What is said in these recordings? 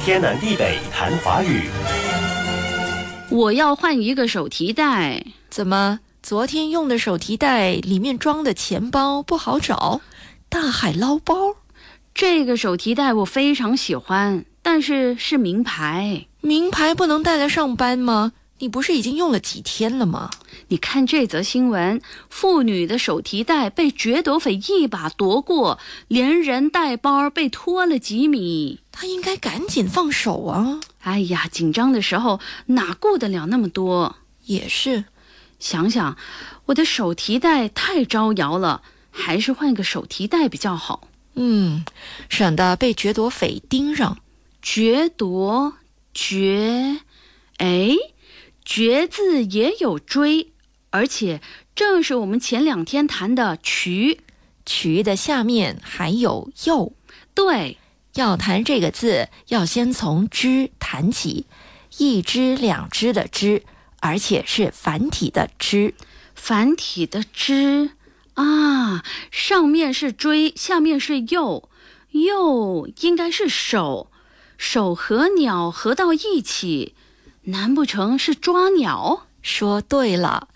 天南地北谈华语。我要换一个手提袋。怎么？昨天用的手提袋里面装的钱包不好找？大海捞包？这个手提袋我非常喜欢，但是是名牌。名牌不能带来上班吗？你不是已经用了几天了吗？你看这则新闻，妇女的手提袋被掠夺匪一把夺过，连人带包被拖了几米。他应该赶紧放手啊！哎呀，紧张的时候哪顾得了那么多？也是，想想我的手提袋太招摇了，还是换个手提袋比较好。嗯，省得被掠夺匪盯上。掠夺，掠，哎。绝字也有追，而且正是我们前两天谈的渠，渠的下面还有又。对，要谈这个字，要先从只谈起，一只两只的只，而且是繁体的只，繁体的只。啊，上面是追，下面是又，又应该是手，手和鸟合到一起。难不成是抓鸟？说对了，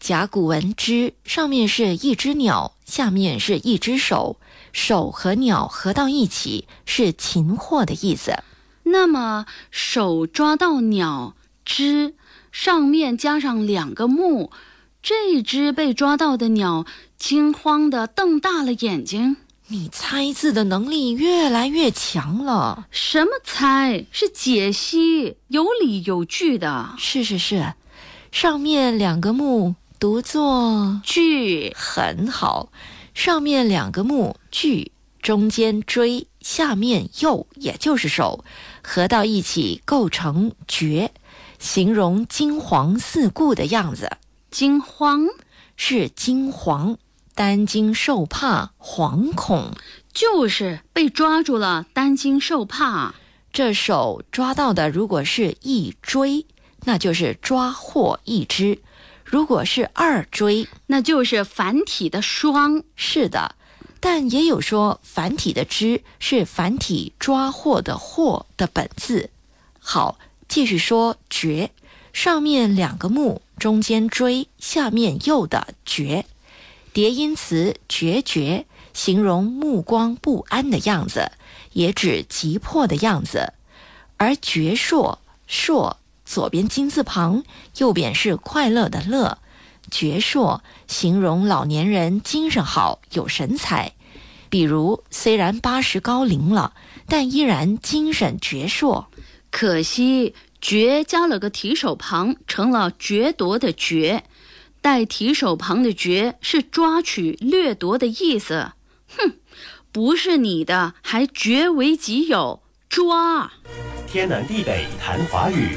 甲骨文“之”上面是一只鸟，下面是一只手，手和鸟合到一起是擒获的意思。那么手抓到鸟，之上面加上两个目，这只被抓到的鸟惊慌地瞪大了眼睛。你猜字的能力越来越强了。什么猜？是解析，有理有据的。是是是，上面两个木读作句，很好。上面两个木句，中间追，下面又，也就是手，合到一起构成绝，形容惊惶四顾的样子。惊慌是惊惶。担惊受怕，惶恐，就是被抓住了，担惊受怕。这手抓到的，如果是一追，那就是抓获一只；如果是二追，那就是繁体的双。是的，但也有说繁体的之是繁体抓获的获的本字。好，继续说绝，上面两个木，中间追，下面又的绝。叠音词“决绝”形容目光不安的样子，也指急迫的样子。而“矍铄”铄左边金字旁，右边是快乐的“乐”。矍铄形容老年人精神好、有神采。比如，虽然八十高龄了，但依然精神矍铄。可惜“决”加了个提手旁，成了掠夺的“夺”。带提手旁的“绝”是抓取、掠夺的意思。哼，不是你的还绝为己有，抓！天南地北谈华语。